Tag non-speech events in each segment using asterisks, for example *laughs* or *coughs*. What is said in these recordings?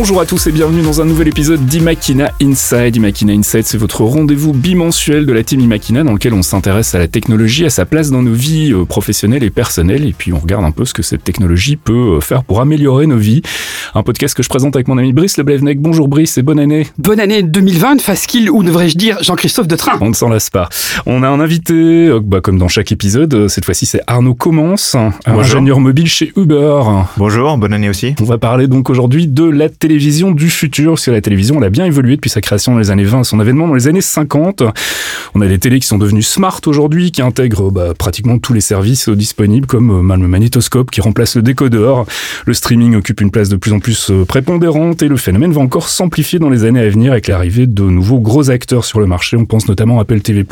Bonjour à tous et bienvenue dans un nouvel épisode d'Imakina Inside. Imakina Inside, c'est votre rendez-vous bimensuel de la team Imakina dans lequel on s'intéresse à la technologie, à sa place dans nos vies euh, professionnelles et personnelles, et puis on regarde un peu ce que cette technologie peut euh, faire pour améliorer nos vies. Un podcast que je présente avec mon ami Brice Leblevnec. Bonjour Brice et bonne année. Bonne année 2020, qu'il ou devrais-je dire Jean-Christophe de Train. On ne s'en lasse pas. On a un invité, euh, bah, comme dans chaque épisode, cette fois-ci c'est Arnaud Commence, ingénieur mobile chez Uber. Bonjour, bonne année aussi. On va parler donc aujourd'hui de la télévision du futur, parce la télévision, elle a bien évolué depuis sa création dans les années 20 son avènement dans les années 50. On a des télés qui sont devenues smart aujourd'hui, qui intègrent bah, pratiquement tous les services disponibles, comme euh, le magnétoscope qui remplace le décodeur. Le streaming occupe une place de plus en plus euh, prépondérante et le phénomène va encore s'amplifier dans les années à venir avec l'arrivée de nouveaux gros acteurs sur le marché. On pense notamment à Apple TV+,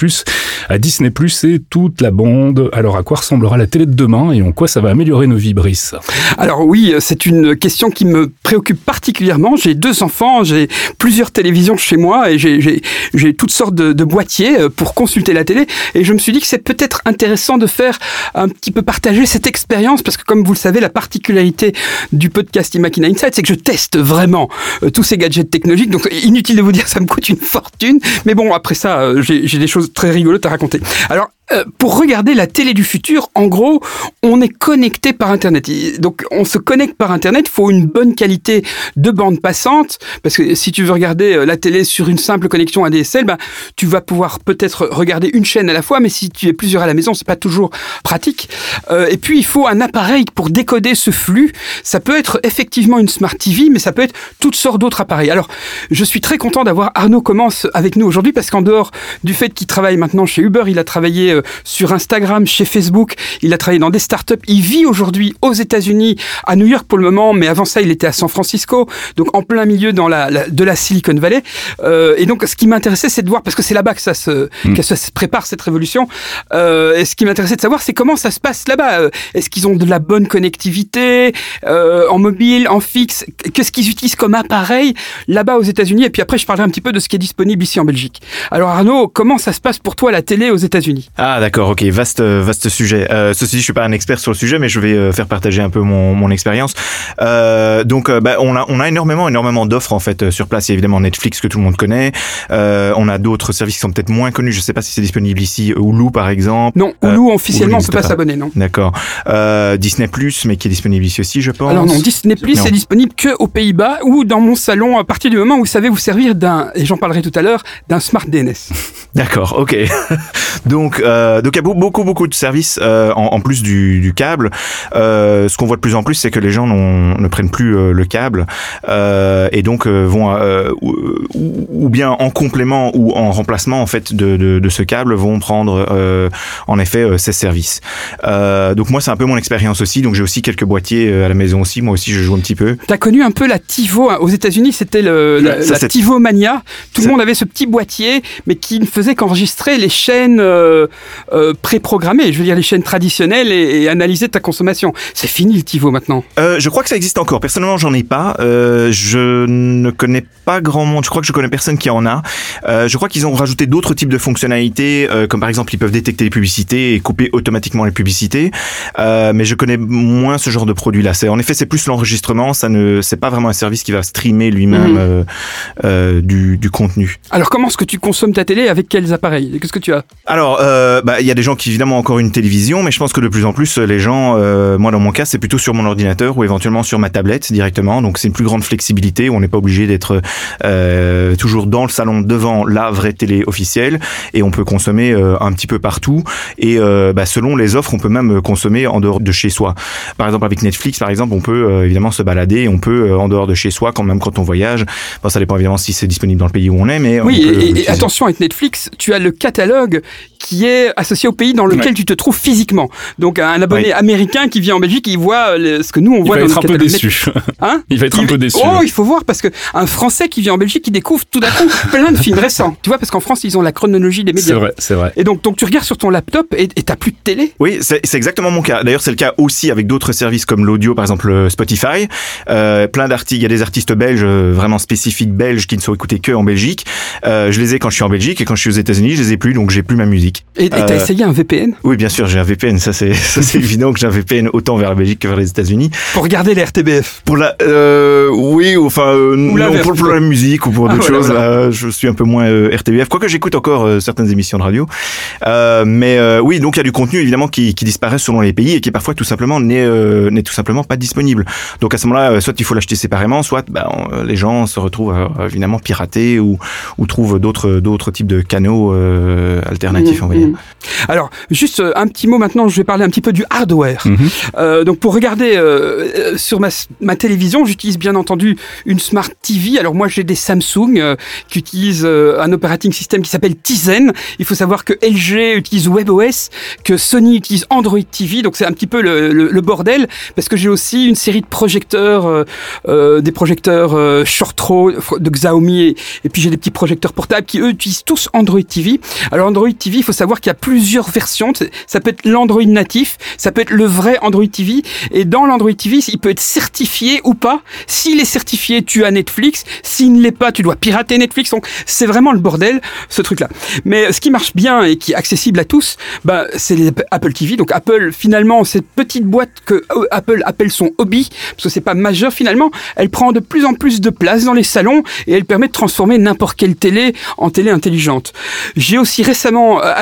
à Disney+, et toute la bande. Alors à quoi ressemblera la télé de demain et en quoi ça va améliorer nos vies, Brice? Alors oui, c'est une question qui me préoccupe particulièrement j'ai deux enfants, j'ai plusieurs télévisions chez moi et j'ai toutes sortes de, boîtiers euh, pour consulter la télé. Et je me suis dit que c'est peut-être intéressant de faire un petit peu partager cette expérience parce que comme vous le savez, la particularité du podcast Imakina Insight, c'est que je teste vraiment euh, tous ces gadgets technologiques. Donc inutile de vous dire, ça me coûte une fortune. Mais bon, après ça, euh, j'ai des choses très rigolotes à raconter. Alors, euh, pour regarder la télé du futur, en gros, on est connecté par Internet. Donc, on se connecte par Internet. Il faut une bonne qualité de bande passante, parce que si tu veux regarder euh, la télé sur une simple connexion ADSL, ben, tu vas pouvoir peut-être regarder une chaîne à la fois, mais si tu es plusieurs à la maison, c'est pas toujours pratique. Euh, et puis, il faut un appareil pour décoder ce flux. Ça peut être effectivement une Smart TV, mais ça peut être toutes sortes d'autres appareils. Alors, je suis très content d'avoir Arnaud Commence avec nous aujourd'hui, parce qu'en dehors du fait qu'il travaille maintenant chez Uber, il a travaillé euh, sur Instagram, chez Facebook. Il a travaillé dans des startups. Il vit aujourd'hui aux États-Unis, à New York pour le moment, mais avant ça, il était à San Francisco, donc en plein milieu dans la, de la Silicon Valley. Euh, et donc, ce qui m'intéressait, c'est de voir, parce que c'est là-bas que ça se, mm. que ça se prépare cette révolution. Euh, et ce qui m'intéressait de savoir, c'est comment ça se passe là-bas. Est-ce qu'ils ont de la bonne connectivité en mobile, en fixe? Qu'est-ce qu'ils utilisent comme appareil là-bas aux États-Unis? Et puis après, je parlerai un petit peu de ce qui est disponible ici en Belgique. Alors Arnaud, comment ça se passe pour toi la télé aux États-Unis? Ah d'accord, ok, vaste vaste sujet. Euh, ceci dit, je suis pas un expert sur le sujet, mais je vais euh, faire partager un peu mon, mon expérience. Euh, donc, bah, on a on a énormément énormément d'offres en fait sur place. Il y a évidemment Netflix que tout le monde connaît. on a d'autres services qui sont peut-être moins connus. Je sais pas si c'est disponible ici. Hulu par exemple. Non, Hulu officiellement on peut pas s'abonner, non. D'accord. Disney Plus, mais qui est disponible ici aussi, je pense. Alors non, Disney Plus c'est disponible que aux Pays-Bas ou dans mon salon à partir du moment où vous savez vous servir d'un et j'en parlerai tout à l'heure d'un Smart DNS. *laughs* D'accord, ok. *laughs* donc euh, donc il y a beaucoup beaucoup de services euh, en, en, plus du, du câble. Euh, ce qu'on voit de plus en plus, c'est que les gens ne prennent plus euh, le câble euh, et donc euh, vont ou, ou, bien en complément ou en remplacement en fait de, de, de ce câble vont prendre en effet ces services. donc moi c'est un peu mon expérience aussi. Donc j'ai aussi quelques boîtiers à la maison aussi. Moi aussi je joue un petit peu. T'as connu un peu la TiVo hein. aux États-Unis, c'était le la, la TiVo Mania. Tout le monde avait ce petit boîtier, mais qui ne faisait qu'enregistrer les chaînes euh, préprogrammé, je veux dire les chaînes traditionnelles et, et, analyser ta consommation. C'est fini le TiVo maintenant. Euh, je crois que ça existe encore. Personnellement, j'en ai pas. Euh, je ne connais pas grand monde. Je crois que je connais personne qui en a. Euh, je crois qu'ils ont rajouté d'autres types de fonctionnalités, euh, comme par exemple ils peuvent détecter les publicités et couper automatiquement les publicités. Euh, mais je connais moins ce genre de produit là. C'est en effet c'est plus l'enregistrement. Ça ne c'est pas vraiment un service qui va streamer lui-même mmh. du, du contenu. Alors comment est-ce que tu consommes ta télé? Avec quels appareils? Qu'est-ce que tu as? Alors bah, il y a des gens qui évidemment ont encore une télévision, mais je pense que de plus en plus les gens, euh, moi dans mon cas, c'est plutôt sur mon ordinateur ou éventuellement sur ma tablette directement. Donc c'est une plus grande flexibilité où on n'est pas obligé d'être euh, toujours dans le salon devant la vraie télé officielle et on peut consommer euh, un petit peu partout. Et euh, bah, selon les offres, on peut même consommer en dehors de chez soi. Par exemple avec Netflix, par exemple, on peut euh, évidemment se balader, on peut en dehors de chez soi, quand même quand on voyage. Bon, ça dépend évidemment si c'est disponible dans le pays où on est, mais oui. et, et attention avec Netflix, tu as le catalogue qui est associé au pays dans lequel tu te trouves physiquement. Donc un abonné américain qui vient en Belgique, il voit ce que nous on voit il va être un peu déçu. *laughs* Hein il va être un peu déçu. Oh, il faut voir parce que un Français qui vient en Belgique, il découvre tout d'un coup *laughs* plein de films récents. Tu vois parce qu'en France ils ont la chronologie des médias. C'est vrai, c'est vrai. Et donc donc tu regardes sur ton laptop et t'as plus de télé. Oui, c'est exactement mon cas. D'ailleurs c'est le cas aussi avec d'autres services comme l'audio, par exemple euh, Spotify. Euh, plein d'artistes, il y a des artistes belges euh, vraiment spécifiques belges qui ne sont écoutés que en Belgique. Euh, je les ai quand je suis en Belgique et quand je suis aux États-Unis, je les ai plus, donc j'ai plus ma musique. Et Et t'as essayé un VPN Oui, bien sûr, j'ai un VPN. Ça, c'est *laughs* c'est évident que j'ai un VPN autant vers la Belgique que vers les États-Unis. Pour regarder les RTBF Pour la, oui, enfin, non, pour, la musique ou pour ah, d'autres choses. Là, je suis un peu moins RTBF, quoique j'écoute encore certaines émissions de radio. mais oui, donc il y a du contenu évidemment qui, qui disparaît selon les pays et qui parfois tout simplement n'est n'est tout simplement pas disponible. Donc à ce moment-là, soit il faut l'acheter séparément, soit ben, les gens se retrouvent évidemment piratés ou, ou trouvent d'autres d'autres types de canaux euh, alternatifs, on va dire. Alors, juste euh, un petit mot maintenant, je vais parler un petit peu du hardware. Mhm. euh, donc, pour regarder euh, sur ma, ma télévision, j'utilise bien entendu une Smart TV. Alors, moi, j'ai des Samsung euh, qui utilisent un operating system qui s'appelle Tizen. Il faut savoir que LG utilise WebOS, que Sony utilise Android TV. Donc, c'est un petit peu le, le, le bordel parce que j'ai aussi une série de projecteurs, des projecteurs short row de Xiaomi et, et puis j'ai des petits projecteurs portables qui, eux, utilisent tous Android TV. Alors, Android TV, il faut savoir qu'il y a plusieurs versions. Ça peut être l'Android natif, ça peut être le vrai Android TV. Et dans l'Android TV, il peut être certifié ou pas. S'il est certifié, tu as Netflix. S'il ne l'est pas, tu dois pirater Netflix. Donc c'est vraiment le bordel, ce truc-là. Mais ce qui marche bien et qui est accessible à tous, bah, c'est Apple TV. Donc Apple, finalement, cette petite boîte que euh, Apple appelle son hobby, parce que c'est pas majeur finalement, elle prend de plus en plus de place dans les salons et elle permet de transformer n'importe quelle télé en télé intelligente. J'ai aussi récemment euh,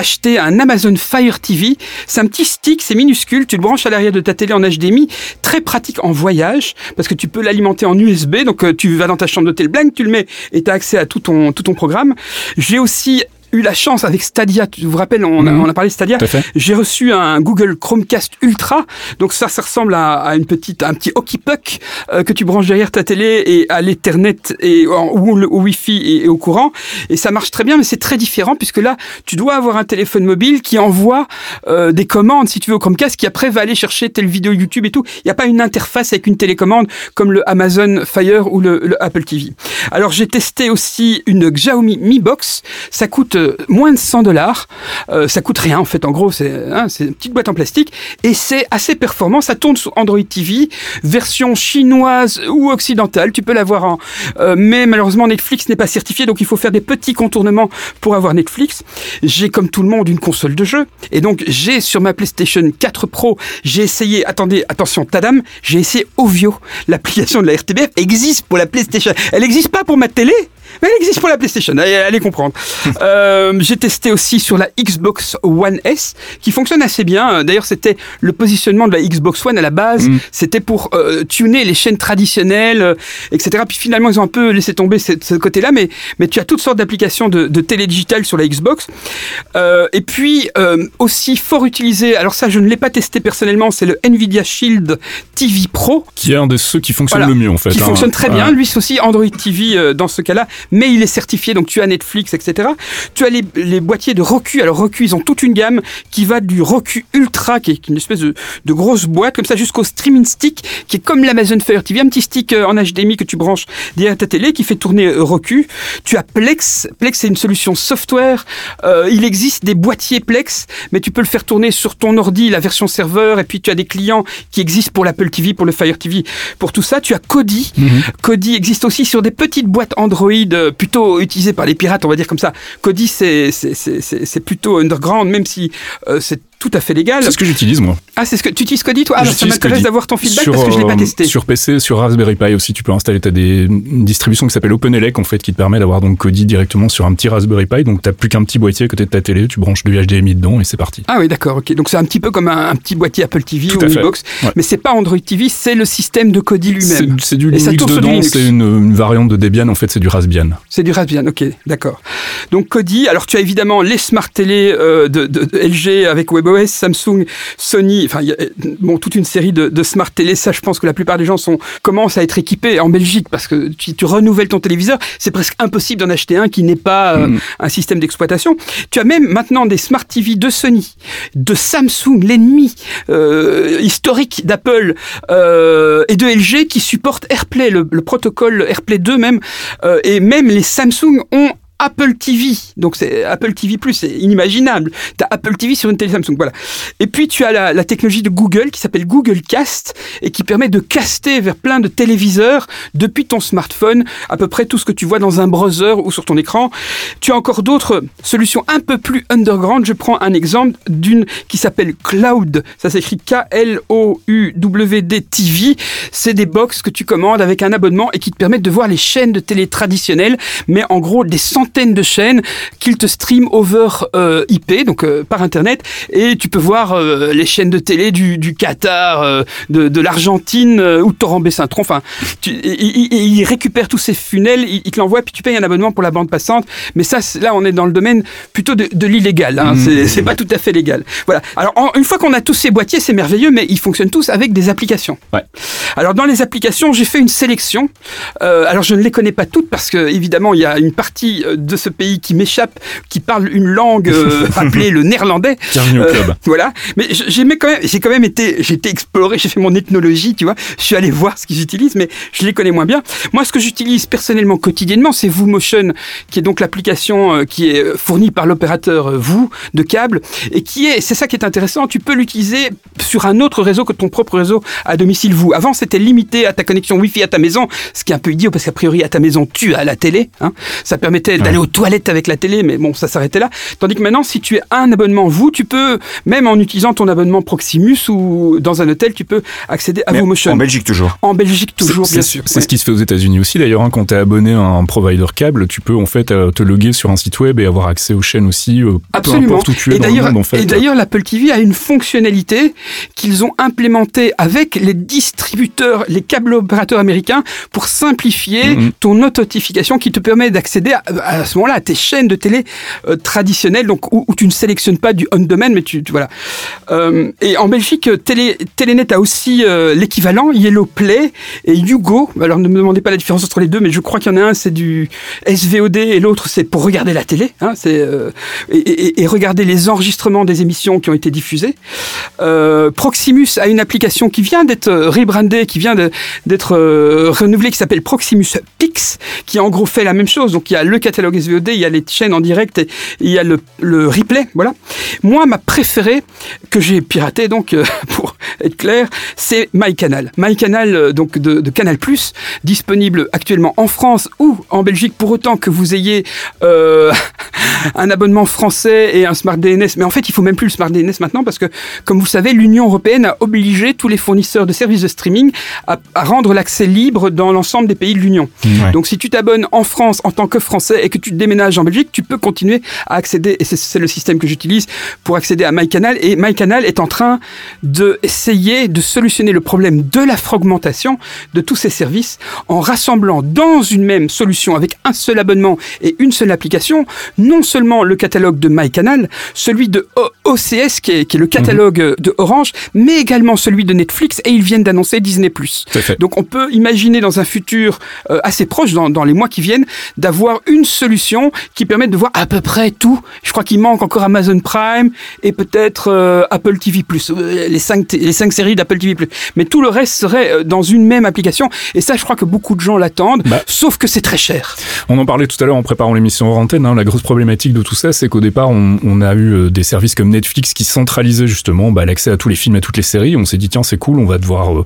un Amazon Fire TV. C'est un petit stick, c'est minuscule, tu le branches à l'arrière de ta télé en HDMI, très pratique en voyage parce que tu peux l'alimenter en USB. Donc euh, tu vas dans ta chambre d'hôtel blank, tu le mets et tu as accès à tout ton tout ton programme. J'ai aussi eu la chance avec Stadia, tu vous rappelles, on, a, mhm. on a parlé de Stadia. J'ai reçu un Google Chromecast Ultra. Donc ça, ça ressemble à, à une petite, un petit hockey puck euh, que tu branches derrière ta télé et à l'Ethernet et ou au Wi-Fi et, au courant. Et ça marche très bien, mais c'est très différent puisque là, tu dois avoir un téléphone mobile qui envoie euh, des commandes, si tu veux, au Chromecast, qui après va aller chercher telle vidéo YouTube et tout. Il n'y a pas une interface avec une télécommande comme le Amazon Fire ou le, le Apple TV. Alors j'ai testé aussi une Xiaomi Mi Box. Ça coûte moins de 100 dollars. Euh, ça coûte rien en fait. En gros, c'est hein, une petite boîte en plastique et c'est assez performant. Ça tourne sur Android TV, version chinoise ou occidentale. Tu peux l'avoir en, euh, mais malheureusement Netflix n'est pas certifié, donc il faut faire des petits contournements pour avoir Netflix. J'ai comme tout le monde une console de jeu et donc j'ai sur ma PlayStation 4 Pro, j'ai essayé. Attendez, attention, Tadam, j'ai essayé Ovio, l'application de la RTBF existe pour la PlayStation. Elle n'existe pas pour ma télé. Mais elle existe pour la PlayStation, allez, comprendre. *laughs* euh, j'ai testé aussi sur la Xbox One S, qui fonctionne assez bien. D'ailleurs, c'était le positionnement de la Xbox One à la base. Mm. C'était pour euh, tuner les chaînes traditionnelles, euh, etc. Puis finalement, ils ont un peu laissé tomber ce, ce côté-là, mais, mais tu as toutes sortes d'applications de, de télé digitale sur la Xbox. Et puis, aussi fort utilisé, alors ça, je ne l'ai pas testé personnellement, c'est le Nvidia Shield TV Pro. Qui est un de ceux qui fonctionne le mieux, en fait. Qui hein. fonctionne très bien. Lui, c'est aussi Android TV dans ce cas-là mais il est certifié, donc tu as Netflix, etc. Tu as les, les, boîtiers de Roku. Alors Roku, ils ont toute une gamme qui va du Roku Ultra, qui est une espèce de, de grosse boîte comme ça, jusqu'au Streaming Stick, qui est comme l'Amazon Fire TV, un petit stick euh, en HDMI que tu branches derrière ta télé, qui fait tourner euh, Roku. Tu as Plex. Plex, c'est une solution software. Euh, il existe des boîtiers Plex, mais tu peux le faire tourner sur ton ordi, la version serveur, et puis tu as des clients qui existent pour l'Apple TV, pour le Fire TV, pour tout ça. Tu as Kodi. Mm -hmm. Kodi existe aussi sur des petites boîtes Android euh, plutôt utilisé par les pirates, on va dire comme ça. Kodi, c'est plutôt underground, même si euh, c'est tout à fait légal. C'est ce que j'utilise moi. Ah, c'est ce que tu utilises Kodi toi? Ah, ça m'intéresse d'avoir ton feedback sur, parce que je l'ai pas euh, testé. Sur PC, sur Raspberry Pi aussi, tu peux installer. Tu as des une distribution qui s'appelle OpenELEC en fait qui te permet d'avoir donc Kodi directement sur un petit Raspberry Pi. Donc t'as plus qu'un petit boîtier à côté de ta télé, tu branches du HDMI dedans et c'est parti. Ah oui, d'accord. Ok. Donc c'est un petit peu comme un, un, petit boîtier Apple TV tout ou Xbox, ouais. mais c'est pas Android TV, c'est le système de Kodi lui-même. C'est du Linux dedans. C'est une, une, variante de Debian. En fait, c'est du Raspbian. C'est du Raspbian. Ok, d'accord. Donc Kodi. Alors tu as évidemment les smart télé euh, de, de, de LG avec Samsung Sony, enfin, y a bon, toute une série de, de, smart télé. Ça, je pense que la plupart des gens sont, commencent à être équipés en Belgique parce que tu, tu renouvelles ton téléviseur. C'est presque impossible d'en acheter un qui n'est pas euh, mmh. un système d'exploitation. Tu as même maintenant des smart TV de Sony, de Samsung, l'ennemi euh, historique d'Apple euh, et de LG qui supportent AirPlay, le, le protocole AirPlay 2 même. Et même les Samsung ont Apple TV. Donc c'est Apple TV+, c'est inimaginable. Tu as Apple TV sur une télé Samsung, voilà. Et puis tu as la, technologie de Google qui s'appelle Google Cast et qui permet de caster vers plein de téléviseurs depuis ton smartphone à peu près tout ce que tu vois dans un browser ou sur ton écran. Tu as encore d'autres solutions un peu plus underground. Je prends un exemple d'une qui s'appelle Cloud. Ça s'écrit K-L-O-U-W-D TV. C'est des box que tu commandes avec un abonnement et qui te permettent de voir les chaînes de télé traditionnelles, mais en gros des centaines de chaînes qu'ils te stream over euh, IP, donc euh, par internet, et tu peux voir euh, les chaînes de télé du, du Qatar, de, de l'Argentine ou de Torrent-Bessintron. Enfin, tu, et- et- et il récupère tous ces funnels, il, il te l'envoie, puis tu payes un abonnement pour la bande passante. Mais ça, là, on est dans le domaine plutôt de, de l'illégal. Hein. Mmh. C'est- pas tout à fait légal. Voilà. Alors, en- une fois qu'on a tous ces boîtiers, c'est merveilleux, mais ils fonctionnent tous avec des applications. Ouais. Alors dans les applications, j'ai fait une sélection. Alors je ne les connais pas toutes parce que évidemment il y a une partie de ce pays qui m'échappe, qui parle une langue euh, *laughs* appelée le néerlandais. Bienvenue au Euh, club. *laughs* voilà. Mais quand même, j'ai quand même été, j'ai été exploré, j'ai fait mon ethnologie, tu vois. Je suis allé voir ce qu'ils utilisent, mais je les connais moins bien. Moi, ce que j'utilise personnellement quotidiennement, c'est VooMotion, qui est donc l'application euh, qui est fournie par l'opérateur Voo de câble et qui est, c'est ça qui est intéressant, tu peux l'utiliser sur un autre réseau que ton propre réseau à domicile Voo. Avant, c'était limité à ta connexion Wi-Fi à ta maison, ce qui est un peu idiot parce qu'a priori à ta maison tu as la télé. Hein. Ça permettait d'aller aux toilettes avec la télé, mais bon, ça s'arrêtait là. Tandis que maintenant, si tu as un abonnement Voo, tu peux même en utilisant ton abonnement Proximus ou dans un hôtel, tu peux accéder à Mais VooMotion. En Belgique toujours. En Belgique toujours, C'est- bien sûr. C'est Ouais. ce qui se fait aux États-Unis aussi d'ailleurs. hein. quand tu es abonné à un provider câble, tu peux en fait euh, te loguer sur un site web et avoir accès aux chaînes aussi, euh, peu Absolument. importe où tu es et dans le d'ailleurs, monde en fait. et d'ailleurs, l'Apple TV a une fonctionnalité qu'ils ont implémentée avec les distributeurs, les câbles opérateurs américains pour simplifier Mhm. ton auto-notification qui te permet d'accéder à, à ce moment-là à tes chaînes de télé euh, traditionnelles, donc où, tu ne sélectionnes pas du on-demand, mais tu, tu- voilà. Euh, et en Belgique, Télé, Télénet a aussi euh, l'équivalent, Yellow Play et Yugo. Alors ne me demandez pas la différence entre les deux, mais je crois qu'il y en a un c'est du SVOD et l'autre c'est pour regarder la télé, hein, c'est et, et- regarder les enregistrements des émissions qui ont été diffusées. Proximus a une application qui vient d'être rebrandée, qui vient d'être renouvelée, qui s'appelle Proximus Pix, qui en gros fait la même chose. Donc il y a le catalogue SVOD, il y a les chaînes en direct et il y a le, le replay. Voilà. Moi, ma préférée que j'ai piratée, donc euh, *laughs* pour être clair, c'est MyCanal. MyCanal, euh, donc de, de Canal+, disponible actuellement en France ou en Belgique, pour autant que vous ayez euh, *laughs* un abonnement français et un Smart DNS. Mais en fait, il faut même plus le Smart DNS maintenant parce que, comme vous savez, l'Union européenne a obligé tous les fournisseurs de services de streaming à, à rendre l'accès libre dans l'ensemble des pays de l'Union. Ouais. Donc, si tu t'abonnes en France en tant que Français et que tu déménages en Belgique, tu peux continuer à accéder. Et c'est- le système que j'utilise pour accéder à MyCanal. Et MyCanal est en train de essayer de solutionner le problème de la fragmentation de tous ces services en rassemblant dans une même solution avec un seul abonnement et une seule application, non seulement le catalogue de MyCanal, celui de O- OCS qui est, qui est le catalogue euh, de Orange, mais également celui de Netflix et ils viennent d'annoncer Disney+. Donc on peut imaginer dans un futur euh, assez proche, dans, dans les mois qui viennent, d'avoir une qui permette de voir à peu près tout. Je crois qu'il manque encore Amazon Prime et peut-être euh, Apple TV+, euh, les cinq, les cinq séries d'Apple TV+. Mais tout le reste serait euh, dans une même application. Et ça, je crois que beaucoup de gens l'attendent, Bah. sauf que c'est très cher. On en parlait tout à l'heure en préparant l'émission hors antenne. hein. la grosse problématique de tout ça, c'est qu'au départ, on, on a eu des services comme Netflix qui centralisaient justement bah, l'accès à tous les films, à toutes les séries. On s'est dit tiens, c'est cool, on va devoir, euh,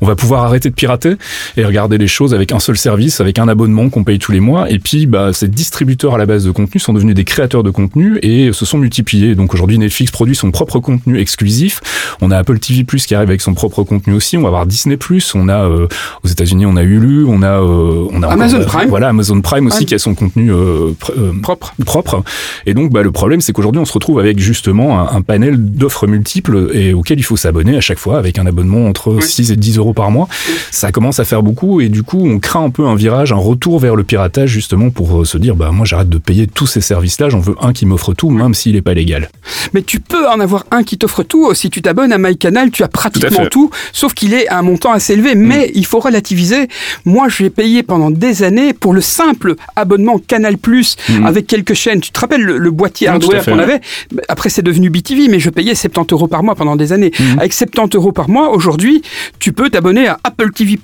on va pouvoir arrêter de pirater et regarder les choses avec un seul service, avec un abonnement qu'on paye tous les mois. Et puis, bah, ces distributeurs à la base de contenu sont devenus des créateurs de contenu et se sont multipliés. Donc aujourd'hui, Netflix produit son propre contenu exclusif. On a Apple TV+ qui arrive avec son propre contenu aussi. On va avoir Disney+. On a euh, aux États-Unis, on a Hulu, on a, euh, on a Amazon encore, euh, Prime. Voilà, Amazon Prime aussi Ah. qui a son contenu euh, pr- euh, Propre. propre. Et donc, bah, le problème, c'est qu'aujourd'hui, on se retrouve avec justement un, un panel d'offres multiples et auxquelles il faut s'abonner à chaque fois avec un abonnement entre Oui. 6 et 10 euros par mois. Ça commence à faire beaucoup et du coup, on craint un peu un virage, un retour vers le piratage justement pour se dire, bah, moi, j'arrête de payer tous ces services-là, j'en veux un qui m'offre tout, même s'il n'est pas légal. Mais tu peux en avoir un qui t'offre tout. Si tu t'abonnes à MyCanal, tu as pratiquement tout, sauf qu'il est à un montant assez élevé. Mais il faut relativiser. Moi, j'ai payé pendant des années pour le simple abonnement Canal Plus Mhm. avec quelques chaînes. Tu te rappelles le, le boîtier Non, à hardware qu'on avait? Après, c'est devenu BTV, mais je payais 70 euros par mois pendant des années. Avec 70 euros par mois, aujourd'hui, tu peux t'abonner à Apple TV++,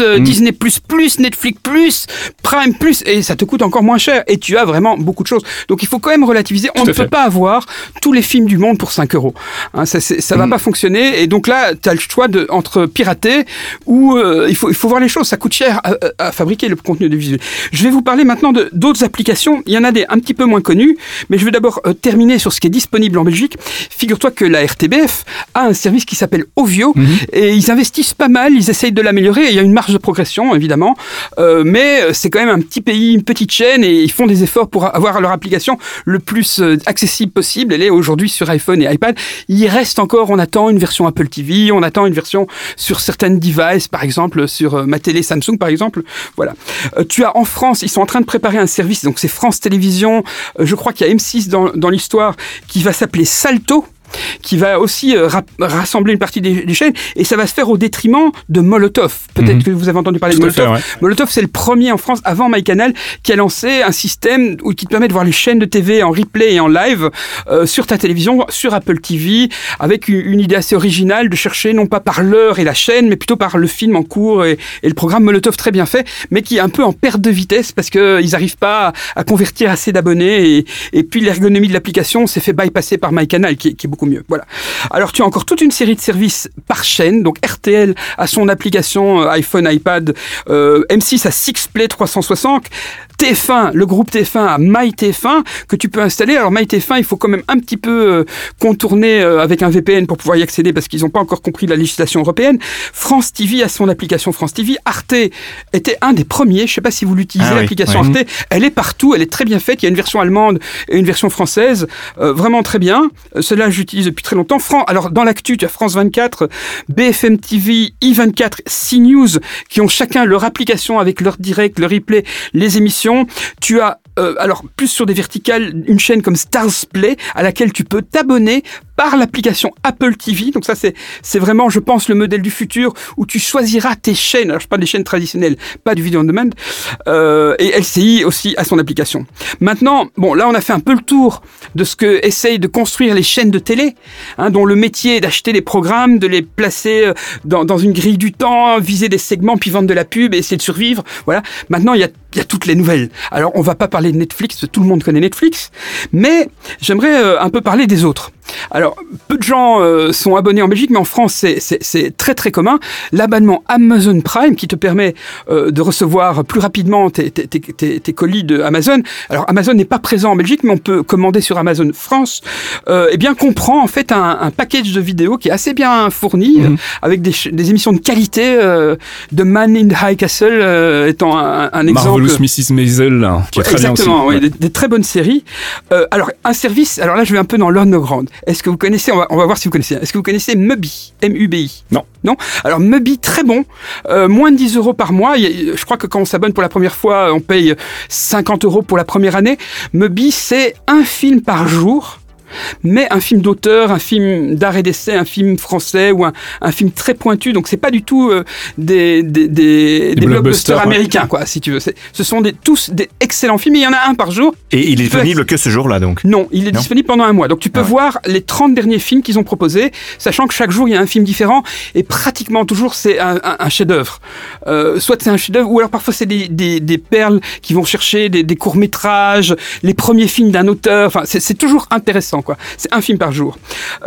euh. Disney++, Netflix+, Prime+, et ça te coûte encore moins cher et tu as vraiment beaucoup de choses. Donc il faut quand même relativiser. On ne peut pas avoir tous les films du monde pour 5 euros. Hein, ça va Mm. pas fonctionner. Et donc là, tu as le choix de, entre pirater ou euh, il, faut, il faut voir les choses. Ça coûte cher à, à- à fabriquer le contenu de visuel. Je vais vous parler maintenant de d'autres applications. Il y en a des un petit peu moins connues, mais je vais d'abord euh, terminer sur ce qui est disponible en Belgique. Figure-toi que la RTBF a un service qui s'appelle Ovio Mhm. et ils investissent pas mal, ils essayent de l'améliorer. Il y a une marge de progression évidemment, Euh, mais c'est quand même un petit pays, une petite et ils font des efforts pour avoir leur application le plus euh, accessible possible. Elle est aujourd'hui sur iPhone et iPad. Il reste encore, on attend une version Apple TV, on attend une version sur certaines devices, par exemple sur euh, ma télé Samsung par exemple. Voilà. Euh, tu as en France, ils sont en train de préparer un service, donc c'est France Télévisions. Je crois qu'il y a M6 dans, dans l'histoire qui va s'appeler Salto qui va aussi euh, ra- rassembler une partie des, des chaînes et ça va se faire au détriment de Molotov. Peut-être Mhm. que vous avez entendu parler Tout de fait, Molotov. ouais. Molotov, c'est le premier en France, avant MyCanal, qui a lancé un système où, qui te permet de voir les chaînes de TV en replay et en live euh, sur ta télévision, sur Apple TV, avec une, une idée assez originale de chercher non pas par l'heure et la chaîne, mais plutôt par le film en cours et, et le programme Molotov très bien fait, mais qui est un peu en perte de vitesse parce qu'ils n'arrivent pas à, à convertir assez d'abonnés et, et puis l'ergonomie de l'application s'est fait bypasser par MyCanal qui, qui est beaucoup mieux. Voilà. Alors tu as encore toute une série de services par chaîne. Donc RTL a son application euh, iPhone, iPad, euh, M6 a Sixplay 360. TF1, le groupe TF1 a MyTF1 que tu peux installer. Alors MyTF1, il faut quand même un petit peu euh, contourner euh, avec un VPN pour pouvoir y accéder parce qu'ils n'ont pas encore compris la législation européenne. France TV a son application France TV. Arte était un des premiers. Je ne sais pas si vous l'utilisez Ah l'application oui. Arte. Elle est partout. Elle est très bien faite. Il y a une version allemande et une version française. Euh, vraiment très bien. Euh, Celle-là, j'utilise depuis très longtemps. Fran Alors dans l'actu, tu as France 24, BFM TV, i24, CNews qui ont chacun leur application avec leur direct, leur replay, les émissions. Tu as euh, alors plus sur des verticales une chaîne comme Stars Play à laquelle tu peux t'abonner par l'application Apple TV. Donc ça c'est c'est vraiment je pense le modèle du futur où tu choisiras tes chaînes. Alors je parle des chaînes traditionnelles, pas du vidéo on demand. Euh, et LCI aussi a son application. Maintenant, bon là on a fait un peu le tour de ce que essayent de construire les chaînes de télé, hein, dont le métier est d'acheter des programmes, de les placer euh, dans, dans une grille du temps, viser des segments, puis vendre de la pub et essayer de survivre. Voilà. Maintenant, il y a, il y a toutes les nouvelles. Alors, on va pas parler de Netflix, tout le monde connaît Netflix, mais j'aimerais euh, un peu parler des autres. Alors, peu de gens euh, sont abonnés en Belgique, mais en France, c'est- très très commun. L'abonnement Amazon Prime qui te permet euh, de recevoir plus rapidement tes, tes, tes, tes- tes colis de Amazon. Alors, Amazon n'est pas présent en Belgique, mais on peut commander sur Amazon France. Euh, eh bien, comprend en fait un, un package de vidéos qui est assez bien fourni, Mhm. euh, avec des, émissions de qualité. euh, de Man in the High Castle euh, étant un, un exemple. Marvelous Mrs. Maisel, qui est très bien. Exactement, oui, Ouais. des, des très bonnes séries. Euh, alors, un service, alors là, je vais un peu dans l'underground. Est-ce que vous connaissez, on va, on va voir si vous connaissez, est-ce que vous connaissez Mubi M-U-B-I Non. Non? Alors, Mubi, très bon, euh, moins de 10 euros par mois. Je crois que quand on s'abonne pour la première fois, on paye 50 euros pour la première année. Mubi, c'est un film par jour. Mais un film d'auteur, un film d'art et d'essai, un film français ou un, un film très pointu. Donc c'est pas du tout euh, des, des, des, des blockbusters blockbusters, ouais. américains, quoi, si tu veux. Ce sont des, tous des excellents films. Et il y en a un par jour. Et il est disponible que ce jour-là, donc. Non, il est Non. disponible pendant un mois. Donc tu peux Ah ouais. voir les 30 derniers films qu'ils ont proposés, sachant que chaque jour il y a un film différent et pratiquement toujours c'est un, un- un chef-d'œuvre. Euh, soit c'est un chef-d'œuvre ou alors parfois c'est des, des, des perles qui vont chercher des, des courts-métrages, les premiers films d'un auteur. Enfin, c'est toujours intéressant, C'est un film par jour.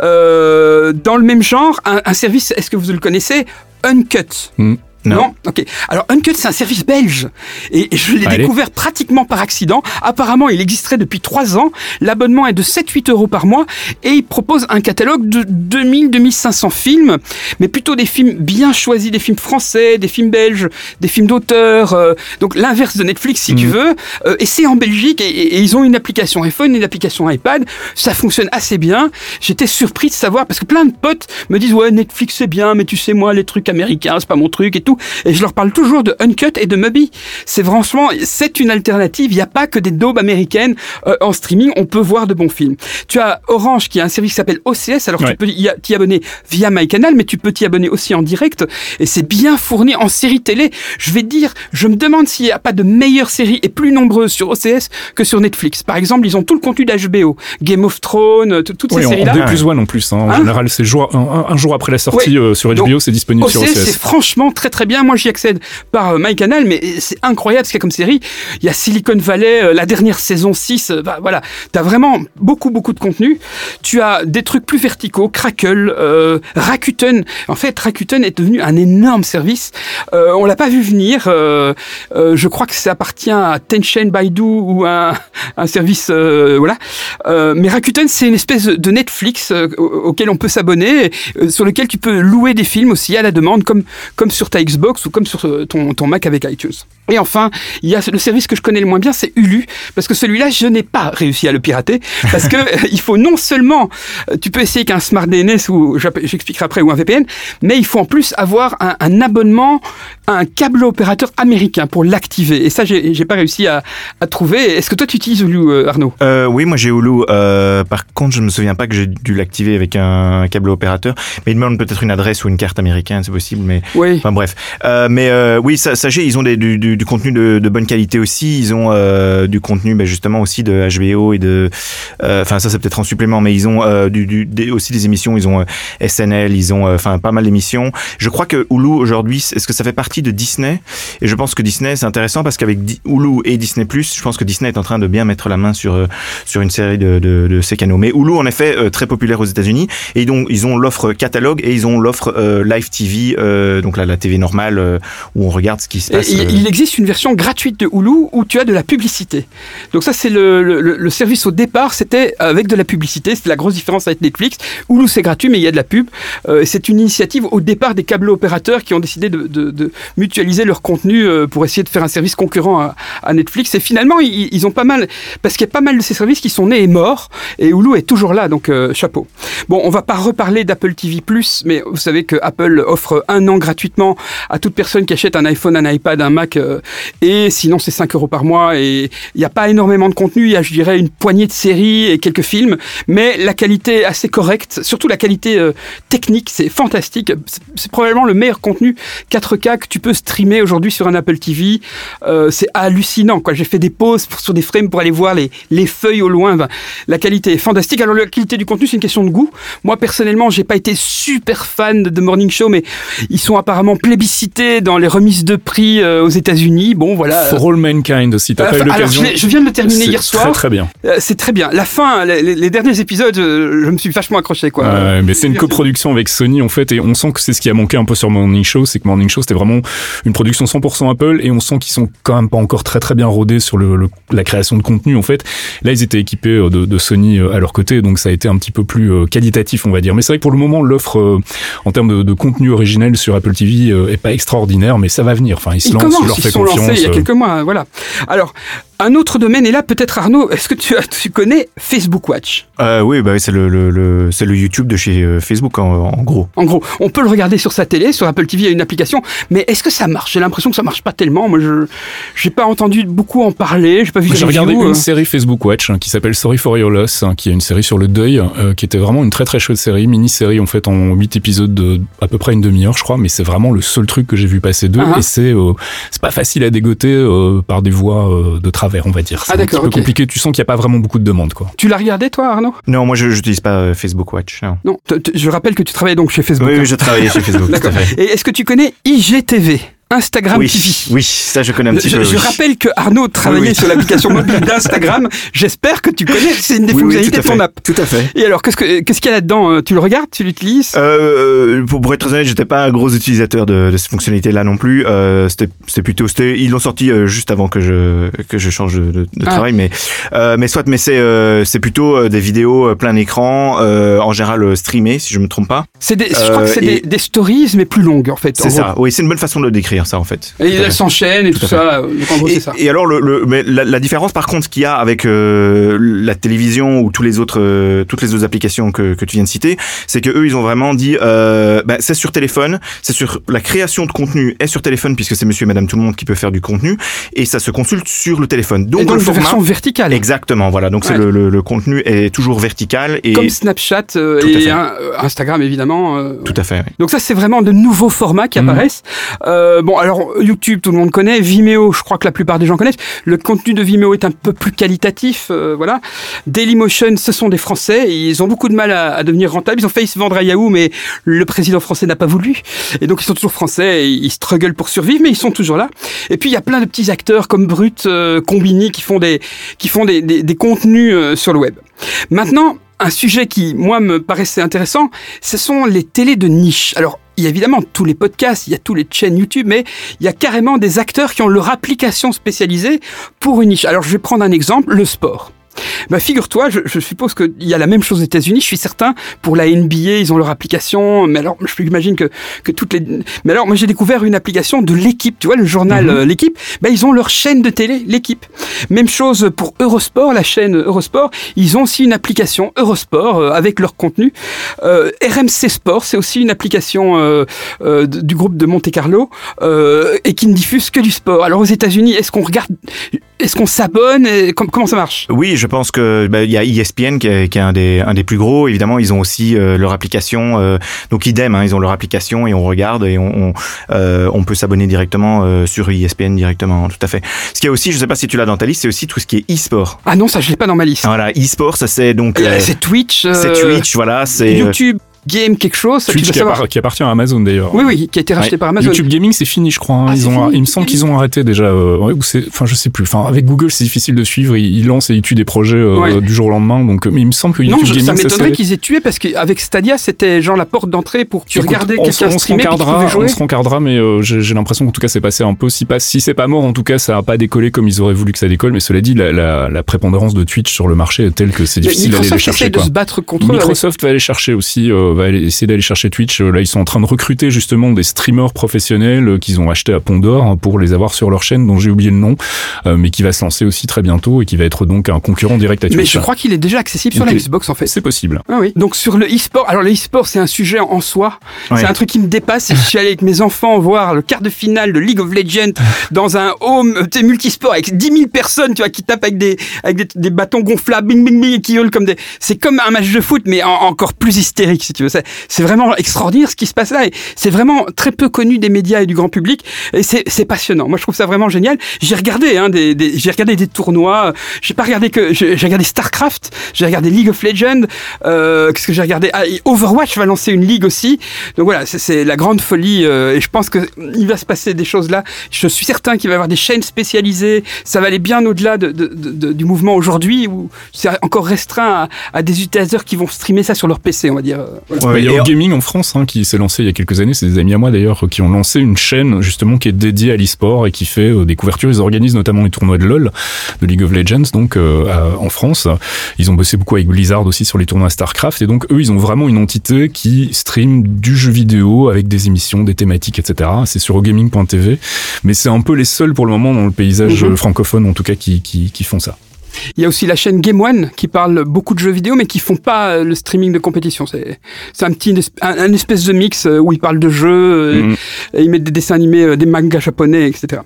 Euh, dans le même genre, un, un service, est-ce que vous le connaissez? Uncut. Hmm. Non. Ok. Alors Uncut, c'est un service belge et je l'ai découvert pratiquement par accident. Apparemment, il existerait depuis trois ans. L'abonnement est de 7-8 euros par mois et il propose un catalogue de 2000-2500 films, mais plutôt des films bien choisis, des films français, des films belges, des films d'auteurs. euh, donc l'inverse de Netflix, si tu Mhm. veux. Euh, et c'est en Belgique et, et- et ils ont une application iPhone une application iPad. Ça fonctionne assez bien. J'étais surpris de savoir parce que plein de potes me disent ouais Netflix c'est bien, mais tu sais moi les trucs américains c'est pas mon truc et tout. Et je leur parle toujours de Uncut et de Mubi. C'est franchement c'est une alternative. Il n'y a pas que des daubes américaines euh, en streaming. On peut voir de bons films. Tu as Orange qui a un service qui s'appelle OCS. Alors tu peux t'y abonner via MyCanal, mais tu peux t'y abonner aussi en direct. Et c'est bien fourni en série télé. Je vais dire, je me demande s'il n'y a pas de meilleures séries et plus nombreuses sur OCS que sur Netflix. Par exemple, ils ont tout le contenu d'HBO, Game of Thrones, toutes Oui, ces séries-là. en 2 plus 1 en plus. hein. En Hein général, c'est un, jour après la sortie euh, sur HBO, c'est disponible sur OCS, c'est franchement très très très bien. Moi, j'y accède par euh, MyCanal, mais c'est incroyable ce qu'il y a comme série. Il y a Silicon Valley, euh, la dernière saison 6. euh, bah, voilà, t'as vraiment beaucoup, beaucoup de contenu. Tu as des trucs plus verticaux, Crackle, euh, Rakuten. En fait, Rakuten est devenu un énorme service. On l'a pas vu venir. je crois que ça appartient à Tencent, Baidu ou un, service, voilà. Mais Rakuten, c'est une espèce de Netflix au- auquel on peut s'abonner, sur lequel tu peux louer des films aussi à la demande, comme, comme sur ta Xbox ou comme sur euh, ton, ton Mac avec iTunes. Et enfin, il y a le service que je connais le moins bien, c'est Hulu, parce que celui-là, je n'ai pas réussi à le pirater, *laughs* parce que euh, il faut non seulement, euh, tu peux essayer qu'un Smart DNS ou j'expliquerai après ou un VPN, mais il faut en plus avoir un, un abonnement à un câble opérateur américain pour l'activer. Et ça, j'ai pas réussi à, à trouver. Est-ce que toi, tu utilises Hulu, Arnaud? Euh, oui, moi j'ai Hulu. Euh, par contre, je me souviens pas que j'ai dû l'activer avec un câble opérateur. Mais il demande peut-être une adresse ou une carte américaine, c'est possible. Mais Oui. enfin bref. Euh, mais euh, oui, sachez, ils ont des, du, du, du contenu de, de bonne qualité aussi. Ils ont euh, du contenu, ben, justement aussi de HBO et de. euh, Enfin, ça c'est peut-être en supplément, mais ils ont euh, du, du, des- aussi des émissions. Ils ont SNL, ils ont enfin pas mal d'émissions. Je crois que Hulu aujourd'hui, est-ce que ça fait partie de Disney? Et je pense que Disney c'est intéressant parce qu'avec Hulu et Disney je pense que Disney est en train de bien mettre la main sur sur une série de, de, de ces canaux. Mais Hulu en effet très populaire aux États-Unis et donc ils ont l'offre catalogue et ils ont l'offre live TV, donc la, la TV normale euh, où on regarde ce qui se passe. il, euh. il existe une version gratuite de Hulu où tu as de la publicité. Donc ça, c'est le, le- le service au départ, c'était avec de la publicité. C'était la grosse différence avec Netflix. Hulu, c'est gratuit, mais il y a de la pub. Euh, c'est une initiative au départ des câbles opérateurs qui ont décidé de, de- de mutualiser leur contenu pour essayer de faire un service concurrent à, à Netflix. Et finalement, ils, ils ont pas mal, parce qu'il y a pas mal de ces services qui sont nés et morts, et Hulu est toujours là, donc euh, chapeau. Bon, on va pas reparler d'Apple TV+, mais vous savez que Apple offre un an gratuitement à toute personne qui achète un iPhone, un iPad, un Mac, euh, et sinon c'est 5 euros par mois, et il n'y a pas énormément de contenu, il y a, je dirais, une poignée de séries et quelques films, mais la qualité est assez correcte, surtout la qualité euh, technique, c'est fantastique, c'est probablement le meilleur contenu 4K que tu peux streamer aujourd'hui sur un Apple TV, Euh, c'est hallucinant, quoi. J'ai fait des pauses pour- sur des frames pour aller voir les, les feuilles au loin, la qualité est fantastique, alors la qualité du contenu c'est une question de goût, moi personnellement j'ai pas été super fan de The Morning Show, mais ils sont apparemment plébiscités dans les remises de prix euh, aux États-Unis. Bon, voilà. For All Mankind aussi, t'as Euh, eu alors, je, l'occasion l'ai- je viens de le terminer hier soir. Très très bien. Euh, c'est très bien. La fin, les, derniers épisodes, je me suis vachement accroché, quoi. Ouais, mais c'est une coproduction avec Sony en fait, et on sent que c'est ce qui a manqué un peu sur Morning Show, c'est que Morning Show c'était vraiment une production 100% Apple, et on sent qu'ils sont quand même pas encore très très bien rodés sur le, le- la création de contenu en fait. Là ils étaient équipés de, de Sony à leur côté, donc ça a été un petit peu plus qualitatif on va dire. Mais c'est vrai que pour le moment l'offre en termes de, de contenu originel sur Apple TV est pas extraordinaire, mais ça va venir. Enfin ils se Ils lancent, leur ils fais se sont confiance. lancés il y a euh. quelques mois, voilà. Alors, un autre domaine, et là peut-être Arnaud, est-ce que tu, connais Facebook Watch? Euh, oui, bah, c'est le, le, le- c'est le YouTube de chez euh, Facebook en, en gros. En gros, on peut le regarder sur sa télé, sur Apple TV, il y a une application, mais est-ce que ça marche? J'ai l'impression que ça marche pas tellement. Moi, je j'ai pas entendu beaucoup en parler, j'ai pas vu de J'ai regardé une euh. série Facebook Watch hein, qui s'appelle Sorry for Your Loss, hein, qui est une série sur le deuil, euh, qui était vraiment une très très chouette série, mini-série en fait en 8 épisodes de à peu près une demi-heure je crois, mais c'est vraiment le seul truc que j'ai vu passer d'eux Ah et c'est euh, c'est pas facile à dégoter euh, par des voies euh, de travers on va dire. C'est Ah, un petit d'accord, peu ok. compliqué, tu sens qu'il y a pas vraiment beaucoup de demandes quoi. Tu l'as regardé toi, Arnaud? Non, moi je n'utilise pas euh, Facebook Watch. Non. Je rappelle que tu travailles donc chez Facebook. Oui, hein. oui, je travaillais chez Facebook. *laughs* tout à D'accord. fait. Et est-ce que tu connais IGTV Instagram Oui, TV oui, ça je connais un petit je, peu. je oui. rappelle que Arnaud travaillait Oui, sur l'application *laughs* mobile d'Instagram. J'espère que tu connais. C'est une des fonctionnalités de ton app. Tout à fait. Et alors, qu'est-ce que- qu'est-ce qu'il y a là-dedans Euh, Tu le regardes Tu l'utilises? Euh, pour, être très honnête, j'étais pas un gros utilisateur de, de cette fonctionnalité-là non plus. Euh, c'était, plutôt, ils l'ont sorti juste avant que je que je change de, Ah. travail, mais euh, mais soit, mais c'est c'est plutôt des vidéos plein écran, en général streamées, si je me trompe pas. C'est Je crois que c'est des, stories, mais plus longues en fait. C'est ça. gros. Oui, c'est une bonne façon de le décrire, ça en fait. Et elles s'enchaînent et tout, ça. Donc en gros, Et, c'est ça. et alors, le, le- mais la, la différence par contre qu'il y a avec euh, la télévision ou tous les autres, euh, toutes les autres applications que, que tu viens de citer, c'est que eux, ils ont vraiment dit, euh, bah, c'est sur téléphone, c'est sur la création de contenu est sur téléphone puisque c'est Monsieur et Madame tout le monde qui peut faire du contenu et ça se consulte sur le téléphone. Donc, et donc le de format, version verticale. exactement, voilà. Donc c'est le, le, le contenu est toujours vertical et Comme Snapchat euh, Tout à et fait. hein, euh, Instagram évidemment. euh, tout à fait. oui. Donc ça, c'est vraiment de nouveaux formats qui Mhm. apparaissent. Euh, bon, bon, alors YouTube, tout le monde connaît. Vimeo, je crois que la plupart des gens connaissent. Le contenu de Vimeo est un peu plus qualitatif, euh, voilà. Dailymotion, ce sont des Français. Ils ont beaucoup de mal à, devenir rentables. Ils ont failli se vendre à Yahoo, mais le président français n'a pas voulu. Et donc, ils sont toujours français. Ils strugglent pour survivre, mais ils sont toujours là. Et puis, il y a plein de petits acteurs comme Brut, euh, Combini, qui font des, qui font des, des contenus euh, sur le web. Maintenant, un sujet qui, moi, me paraissait intéressant, ce sont les télés de niche. Alors, il y a évidemment tous les podcasts, il y a tous les chaînes YouTube, mais il y a carrément des acteurs qui ont leur application spécialisée pour une niche. Alors, je vais prendre un exemple, le sport. Bah, figure-toi, je, je, suppose qu'il y a la même chose aux États-Unis. Je suis certain, pour la NBA, ils ont leur application. Mais alors, je imagine que, que toutes les. Mais alors, moi, j'ai découvert une application de l'équipe. Tu vois, le journal mm -hmm. L'équipe. Bah, ils ont leur chaîne de télé, l'équipe. Même chose pour Eurosport, la chaîne Eurosport. Ils ont aussi une application Eurosport euh, avec leur contenu. Euh, RMC Sport, c'est aussi une application euh, euh, du groupe de Monte Carlo euh, et qui ne diffuse que du sport. Alors, aux États-Unis, est-ce qu'on regarde est-ce qu'on s'abonne Comment ça marche? Oui, je pense que bah, il y a ESPN qui est, qui est, un des un des plus gros. Évidemment, ils ont aussi euh, leur application. Euh, donc idem, hein, ils ont leur application et on regarde et on on, euh, on peut s'abonner directement euh, sur ESPN directement. Tout à fait. Ce qui est aussi, je sais pas si tu l'as dans ta liste, c'est aussi tout ce qui est e-sport. Ah non, ça je l'ai pas dans ma liste. Voilà, e-sport, ça c'est donc. *coughs* c'est Twitch. C'est Twitch, voilà. C'est YouTube. Game quelque chose. Twitch qui, appart qui, appartient à Amazon d'ailleurs. Oui, oui, qui a été racheté ouais. par Amazon. YouTube Gaming, c'est fini, je crois. Hein. Ah, ils ont, il me semble qu'ils ont arrêté déjà. Euh, ouais, ou c'est, enfin, je sais plus. Enfin, avec Google, c'est difficile de suivre. Ils, ils, lancent et ils tuent des projets euh, ouais. du jour au lendemain. Donc, mais il me semble que YouTube non, je, Gaming, ça m'étonnerait qu'ils aient tué parce qu'avec Stadia, c'était genre la porte d'entrée pour que tu regardais quelqu'un streamer. On se rencardera, mais euh, j'ai l'impression qu'en tout cas, c'est passé un peu. Si, pas, si c'est pas mort, en tout cas, ça a pas décollé comme ils auraient voulu que ça décolle. Mais cela dit, la, la, la prépondérance de Twitch sur le marché est telle que c'est difficile d'aller les chercher. Microsoft va aller chercher aussi, va aller essayer d'aller chercher Twitch. Là, ils sont en train de recruter justement des streamers professionnels qu'ils ont achetés à Pondor pour les avoir sur leur chaîne dont j'ai oublié le nom, euh, mais qui va se lancer aussi très bientôt et qui va être donc un concurrent direct à Twitch. Mais je crois qu'il est déjà accessible sur la Xbox en fait. C'est possible. Ah oui. Donc sur le e-sport, alors le e-sport c'est un sujet en soi, ouais. c'est un truc qui me dépasse. je suis allé avec mes enfants voir le quart de finale de League of Legends *laughs* dans un home multisport avec 10 000 personnes, tu vois, qui tapent avec des avec des, des bâtons gonflables, bing bing bing, et qui hurlent comme des. C'est comme un match de foot, mais en, encore plus hystérique si tu C'est vraiment extraordinaire ce qui se passe là. C'est vraiment très peu connu des médias et du grand public. Et c'est passionnant. Moi, je trouve ça vraiment génial. J'ai regardé, hein, des, j'ai regardé des tournois. J'ai pas regardé que, j'ai regardé Starcraft, j'ai regardé League of Legends. Euh, Qu'est-ce que j'ai regardé? Ah, Overwatch va lancer une ligue aussi. Donc voilà, c'est la grande folie. Euh, et je pense que il va se passer des choses là. Je suis certain qu'il va y avoir des chaînes spécialisées. Ça va aller bien au-delà de, de, de, du mouvement aujourd'hui où c'est encore restreint à, des utilisateurs qui vont streamer ça sur leur PC, on va dire. Ouais, il y a Gaming en France hein, qui s'est lancé il y a quelques années. C'est des amis à moi d'ailleurs qui ont lancé une chaîne justement qui est dédiée à l'e-sport et qui fait euh, des couvertures. Ils organisent notamment les tournois de LoL, de League of Legends, donc euh, à, en France. Ils ont bossé beaucoup avec Blizzard aussi sur les tournois StarCraft et donc eux, ils ont vraiment une entité qui stream du jeu vidéo avec des émissions, des thématiques, etc. C'est sur ogaming.tv, mais c'est un peu les seuls pour le moment dans le paysage mm -hmm. francophone en tout cas qui, qui, qui font ça. Il y a aussi la chaîne Game One qui parle beaucoup de jeux vidéo mais qui font pas le streaming de compétition. C'est c'est un petit un, un, espèce de mix où ils parlent de jeux, mmh. et ils mettent des dessins animés, des mangas japonais, etc.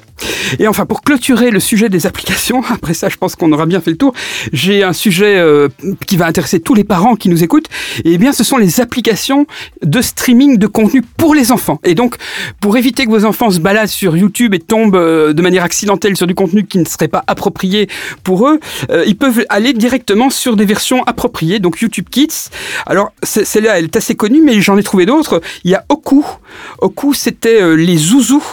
Et enfin pour clôturer le sujet des applications, *laughs* après ça je pense qu'on aura bien fait le tour. J'ai un sujet euh, qui va intéresser tous les parents qui nous écoutent. Et eh bien ce sont les applications de streaming de contenu pour les enfants. Et donc pour éviter que vos enfants se baladent sur YouTube et tombent euh, de manière accidentelle sur du contenu qui ne serait pas approprié pour eux, euh, ils peuvent aller directement sur des versions appropriées, donc YouTube Kids. Alors, celle-là, elle est assez connue, mais j'en ai trouvé d'autres. Il y a Oku. Oku, c'était euh, les zouzous.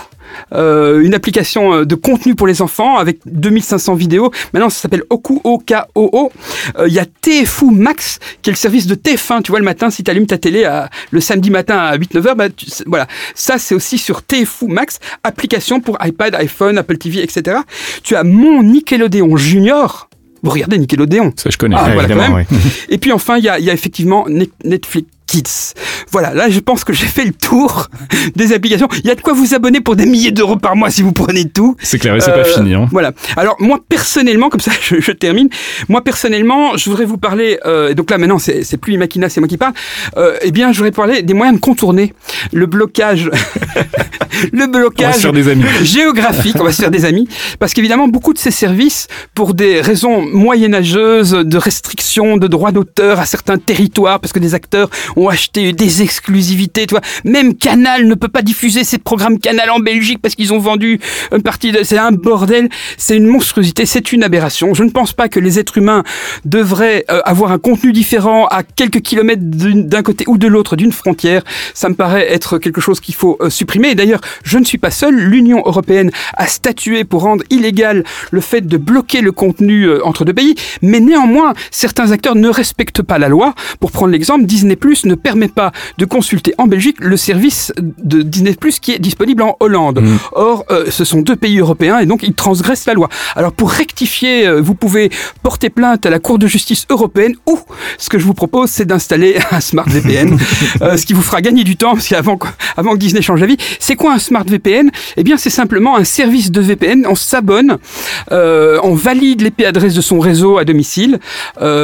Euh, une application de contenu pour les enfants avec 2500 vidéos. Maintenant, ça s'appelle Oku, O-K-O-O. Il euh, y a TFU Max, qui est le service de TF1. Tu vois, le matin, si tu allumes ta télé à, le samedi matin à 8-9 heures, bah, voilà. Ça, c'est aussi sur TFU Max, application pour iPad, iPhone, Apple TV, etc. Tu as mon Nickelodeon Junior. Vous regardez Nickelodeon. Ça, je connais. Ah, voilà, quand même. Ouais. Et puis enfin, il y a effectivement Netflix Kids. Voilà, là je pense que j'ai fait le tour des applications. Il y a de quoi vous abonner pour des milliers d'euros par mois si vous prenez tout. C'est clair, et c'est euh, pas fini. Hein. Voilà. Alors moi personnellement, comme ça *laughs* je, je, termine, moi personnellement, je voudrais vous parler, euh, donc là maintenant c'est plus Imakina, c'est moi qui parle, euh, eh bien je voudrais parler des moyens de contourner le blocage, *laughs* le blocage on va des amis. géographique, on va se faire des amis, parce qu'évidemment beaucoup de ces services, pour des raisons moyenâgeuses, de restrictions de droits d'auteur à certains territoires, parce que des acteurs ont ont acheté des exclusivités. Tu même Canal ne peut pas diffuser ses programmes Canal en Belgique parce qu'ils ont vendu une partie de. C'est un bordel, c'est une monstruosité, c'est une aberration. Je ne pense pas que les êtres humains devraient euh, avoir un contenu différent à quelques kilomètres d'un côté ou de l'autre d'une frontière. Ça me paraît être quelque chose qu'il faut euh, supprimer. Et d'ailleurs, je ne suis pas seul. L'Union européenne a statué pour rendre illégal le fait de bloquer le contenu euh, entre deux pays. Mais néanmoins, certains acteurs ne respectent pas la loi. Pour prendre l'exemple, Disney Plus ne permet pas de consulter en Belgique le service de Disney Plus qui est disponible en Hollande. Mmh. Or, euh, ce sont deux pays européens et donc ils transgressent la loi. Alors pour rectifier, euh, vous pouvez porter plainte à la Cour de justice européenne ou ce que je vous propose, c'est d'installer *laughs* un smart VPN, *laughs* euh, ce qui vous fera gagner du temps parce qu'avant avant que Disney change la vie. C'est quoi un smart VPN Eh bien, c'est simplement un service de VPN. On s'abonne, on valide l'IP adresse de son réseau à domicile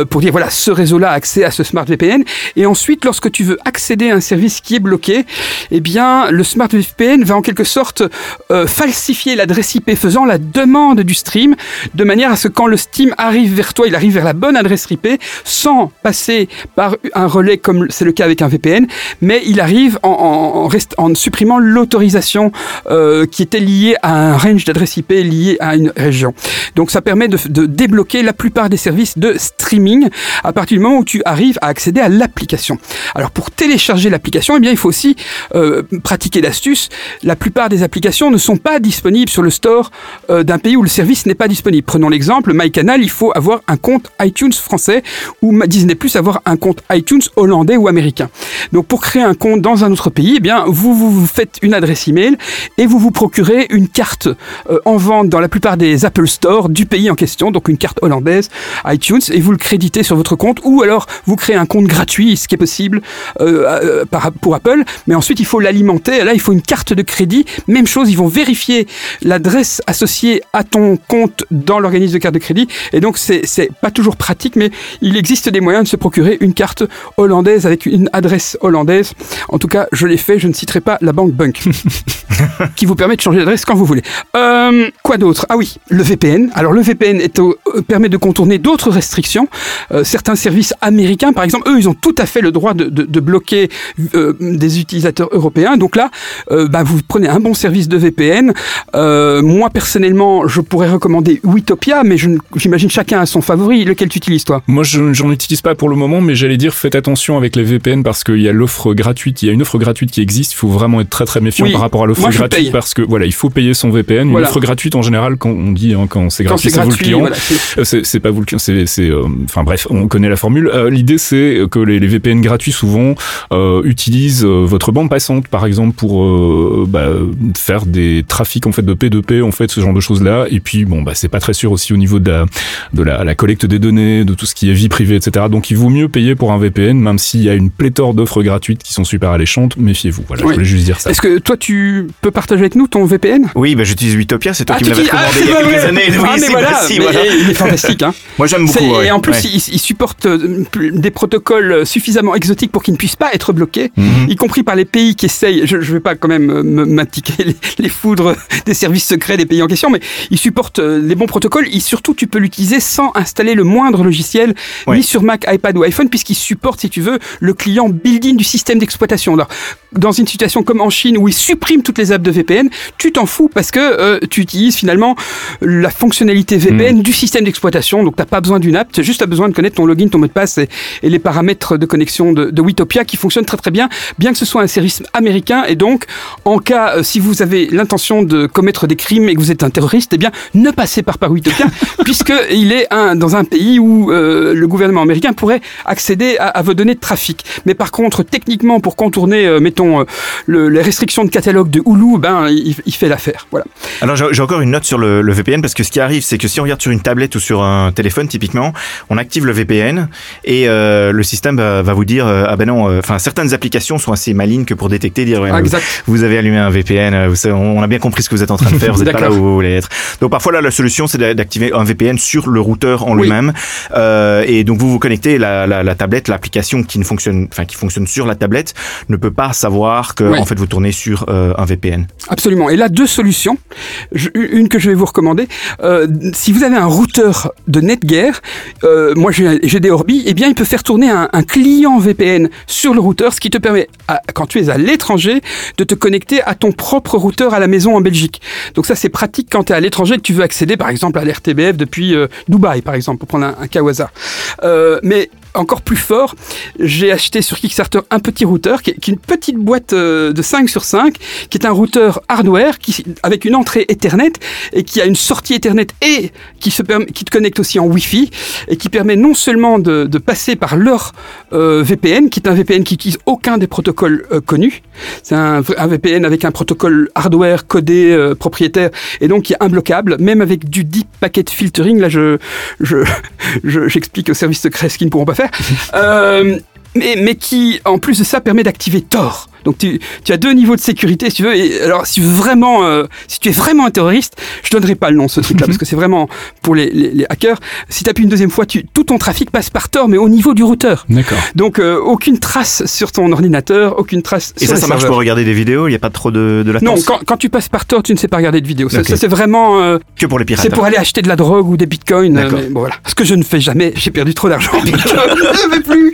pour dire voilà ce réseau-là a accès à ce smart VPN et ensuite lorsque tu veux accéder à un service qui est bloqué, eh bien le smart VPN va en quelque sorte euh, falsifier l'adresse IP faisant la demande du stream de manière à ce que quand le Steam arrive vers toi, il arrive vers la bonne adresse IP sans passer par un relais comme c'est le cas avec un VPN, mais il arrive en, supprimant l'autorisation euh, qui était liée à un range d'adresse IP lié à une région. Donc ça permet de débloquer la plupart des services de streaming à partir du moment où tu arrives à accéder à l'application. Alors pour télécharger l'application, eh bien il faut aussi euh, pratiquer l'astuce. La plupart des applications ne sont pas disponibles sur le store euh, d'un pays où le service n'est pas disponible. Prenons l'exemple, MyCanal, il faut avoir un compte iTunes français ou Disney Plus avoir un compte iTunes hollandais ou américain. Donc pour créer un compte dans un autre pays, eh bien vous, vous, faites une adresse email et vous vous procurez une carte euh, en vente dans la plupart des Apple Store du pays en question, donc une carte hollandaise iTunes et vous le créditez sur votre compte ou alors vous créez un compte gratuit, ce qui est possible euh, pour Apple, mais ensuite il faut l'alimenter. Là, il faut une carte de crédit. Même chose, ils vont vérifier l'adresse associée à ton compte dans l'organisme de carte de crédit. Et donc, c'est pas toujours pratique, mais il existe des moyens de se procurer une carte hollandaise avec une adresse hollandaise. En tout cas, je l'ai fait. Je ne citerai pas la banque Bunk, *laughs* qui vous permet de changer d'adresse quand vous voulez. Euh, quoi d'autre? Ah oui, le VPN. Alors, le VPN est euh, permet de contourner d'autres restrictions. Euh, certains services américains, par exemple, eux, ils ont tout à fait le droit de, de, de bloquer des utilisateurs européens. Donc là, bah, vous prenez un bon service de VPN. Euh, moi, personnellement, je pourrais recommander Witopia, mais j'imagine chacun a son favori. Lequel tu utilises, toi? Moi, je n'en utilise pas pour le moment, mais j'allais dire, faites attention avec les VPN parce qu'il y a l'offre gratuite, il y a une offre gratuite qui existe. Il faut vraiment être très très méfiant par rapport à l'offre gratuite parce que voilà, il faut payer son VPN. Une offre gratuite, en général, quand on dit hein, quand c'est gratuit, c'est vous le client. Euh, c'est pas vous le client, c'est, euh, enfin bref, on connaît la formule. L'idée, c'est que les, les, VPN gratuits souvent utilisent votre bande passante, par exemple, pour bah, faire des trafics en fait de P2P, en fait ce genre de choses là. Et puis bon, bah c'est pas très sûr aussi au niveau de la, de la, collecte des données, de tout ce qui est vie privée, etc. Donc il vaut mieux payer pour un VPN, même s'il y a une pléthore d'offres gratuites qui sont super alléchantes. Méfiez-vous. Voilà, je voulais juste dire ça. Est-ce que toi tu peux partager avec nous ton VPN Oui, bah j'utilise Utopia, c'est toi ah, qui me l'avais recommandé il y a quelques années. Ah, mais voilà, il est fantastique. Hein. Moi j'aime beaucoup. Et en plus, il, supporte euh, des protocoles suffisamment exotiques pour qu'ils ne puissent pas être bloqués, mhm. y compris par les pays qui essayent. Je, je vais pas quand même euh, m'indiquer les, les, foudres *laughs* des services secrets des pays en question, mais il supporte euh, les bons protocoles et surtout tu peux l'utiliser sans installer le moindre logiciel, ni sur Mac, iPad ou iPhone, puisqu'il supporte, si tu veux, le client built-in du système d'exploitation. Alors, dans une situation comme en Chine où il supprime toutes les apps de VPN, tu t'en fous parce que euh, tu utilises finalement la fonctionnalité VPN hmm. du système d'exploitation. Donc, tu n'as pas besoin d'une app, tu as juste besoin de connaître ton login, ton mot de passe et, les paramètres de connexion de, de Witopia qui fonctionnent très très bien, bien que ce soit un service américain. Et donc, en cas, euh, si vous avez l'intention de commettre des crimes et que vous êtes un terroriste, eh bien, ne passez par Parouitopia, *laughs* puisqu'il est un, dans un pays où euh, le gouvernement américain pourrait accéder à, vos données de trafic. Mais par contre, techniquement, pour contourner, euh, mettons, euh, les restrictions de catalogue de Hulu, ben, il, fait l'affaire. Voilà. Alors, j'ai encore une note sur le, VPN, parce que ce qui arrive, c'est que si on regarde sur une tablette ou sur un téléphone, typiquement, on active le VPN et le système va, vous dire, ah ben non, enfin, certaines applications sont assez malignes que pour détecter, dire, vous avez allumé un VPN, vous on a bien compris ce que vous êtes en train de *laughs* faire, vous n'êtes pas là où vous voulez être. Donc parfois là, la solution, c'est d'activer un VPN sur le routeur en lui-même. Euh, et donc vous vous connectez, la, la, la tablette, l'application qui ne fonctionne, enfin qui fonctionne sur la tablette, ne peut pas savoir que en fait vous tournez sur euh, un VPN. Absolument. Et là, deux solutions. une que je vais vous recommander. Euh, si vous avez un routeur de Netgear, euh, moi j'ai des Orbi, eh bien il peut faire tourner un, un client VPN Sur le routeur, ce qui te permet, quand tu es à l'étranger, de te connecter à ton propre routeur à la maison en Belgique. Donc ça, c'est pratique quand tu es à l'étranger et que tu veux accéder, par exemple, à l'RTBF depuis euh, Dubaï, par exemple, pour prendre un, un cas au hasard. Euh, mais encore plus fort, j'ai acheté sur Kickstarter un petit routeur qui est, une petite boîte euh, de 5 sur 5 qui est un routeur hardware qui, avec une entrée Ethernet et qui a une sortie Ethernet et qui, se qui te connecte aussi en Wi-Fi et qui permet non seulement de, passer par leur euh, VPN, qui est un VPN qui utilise aucun des protocoles euh, connus. C'est un, VPN avec un protocole hardware codé propriétaire et donc qui est imbloquable, même avec du deep packet filtering. Là, je- je- *laughs* j'explique aux services secrets ce qu'ils ne pourront pas Euh, mais, mais qui, en plus de ça, permet d'activer Tor. Donc tu, tu as deux niveaux de sécurité, si tu veux. Et alors, si, vraiment, euh, si tu es vraiment un terroriste, je donnerai pas le nom de ce truc-là, parce que c'est vraiment pour les, les, les hackers. Si tu appuies une deuxième fois, tu, tout ton trafic passe par Tor, mais au niveau du routeur. D'accord. Donc euh, aucune trace sur ton ordinateur, aucune trace Et sur ça, les ça marche serveurs. pour regarder des vidéos, il n'y a pas trop de, de Non, latence quand, quand tu passes par Tor, tu ne sais pas regarder de vidéos. Ça, Ok. ça, c'est vraiment... euh, Que pour les pirates. c'est pour aller acheter de la drogue ou des bitcoins. euh, D'accord. mais bon, voilà. Ce que je ne fais jamais, j'ai perdu trop d'argent. *laughs* je ne vais plus.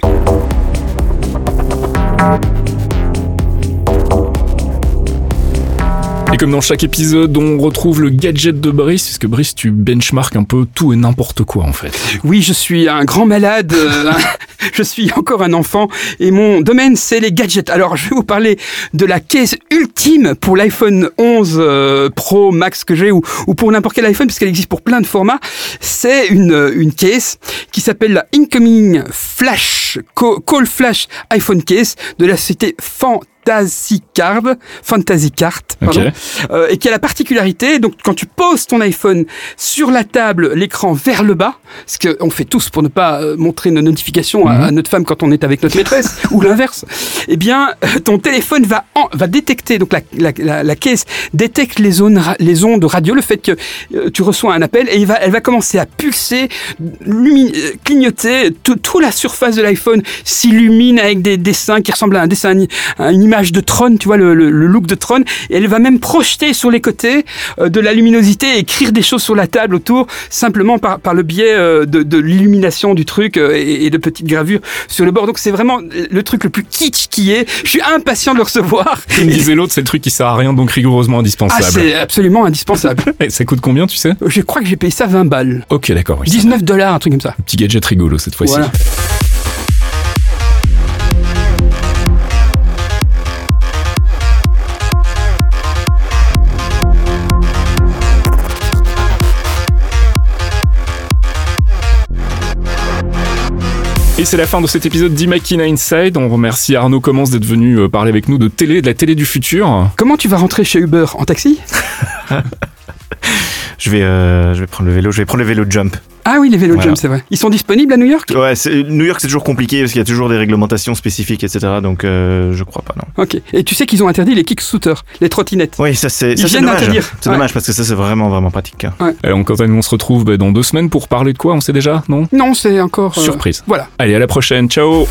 Et comme dans chaque épisode, on retrouve le gadget de Brice, puisque Brice, tu benchmarks un peu tout et n'importe quoi en fait. Oui, je suis un grand malade. euh, *laughs* je suis encore un enfant et mon domaine c'est les gadgets. Alors, je vais vous parler de la caisse ultime pour l'iPhone 11 euh, Pro Max que j'ai ou, ou pour n'importe quel iPhone puisqu'elle existe pour plein de formats. C'est une une caisse qui s'appelle la Incoming Flash Call Flash iPhone Case de la société Fantasy Card, Fantasy Card, pardon, euh, et qui a la particularité, donc quand tu poses ton iPhone sur la table, l'écran vers le bas, ce qu'on fait tous pour ne pas euh, montrer nos notifications à, à notre femme quand on est avec notre maîtresse, *laughs* ou l'inverse, eh bien, euh, ton téléphone va, en- va détecter, donc la, la, la, la caisse détecte les, zones, les ondes radio, le fait que euh, tu reçois un appel, et il va, elle va commencer à pulser, clignoter, tout- toute la surface de l'iPhone s'illumine avec des dessins qui ressemblent à un dessin, à une image de Tron, tu vois, le, le, le look de Tron, et elle va même projeter sur les côtés euh, de la luminosité et écrire des choses sur la table autour, simplement par, par le biais euh, de, de l'illumination du truc euh, et, et de petites gravures sur le bord. Donc c'est vraiment le truc le plus kitsch qui est. Je suis impatient de le recevoir. Comme disait l'autre, c'est le truc qui sert à rien, donc rigoureusement Ah, indispensable. c'est absolument indispensable. *laughs* Et ça coûte combien, tu sais? Je crois que j'ai payé ça 20 balles. Ok, d'accord. oui, ça 19 dollars, un truc comme ça. Petit gadget rigolo cette fois-ci. Voilà. Et c'est la fin de cet épisode d'Imakina Inside. On remercie Arnaud Commence d'être venu euh, parler avec nous de télé, de la télé du futur. Comment tu vas rentrer chez Uber? En taxi? *laughs* Je vais, euh, je vais prendre le vélo, je vais prendre le vélo jump. Ah oui, les vélos Voilà. jump, c'est vrai. Ils sont disponibles à New York? Ouais, c'est- New York c'est toujours compliqué parce qu'il y a toujours des réglementations spécifiques, etc. Donc euh, je crois pas, non. Ok. Et tu sais qu'ils ont interdit les kick-scooters, les trottinettes. Oui, ça c'est Ils viennent dommage. d'interdire. C'est Ouais. dommage parce que ça c'est vraiment vraiment pratique. Et on, quant à nous, on se retrouve bah, dans deux semaines pour parler de quoi? On sait déjà? Non? Non, c'est encore... euh, Surprise. Voilà. Allez, à la prochaine. Ciao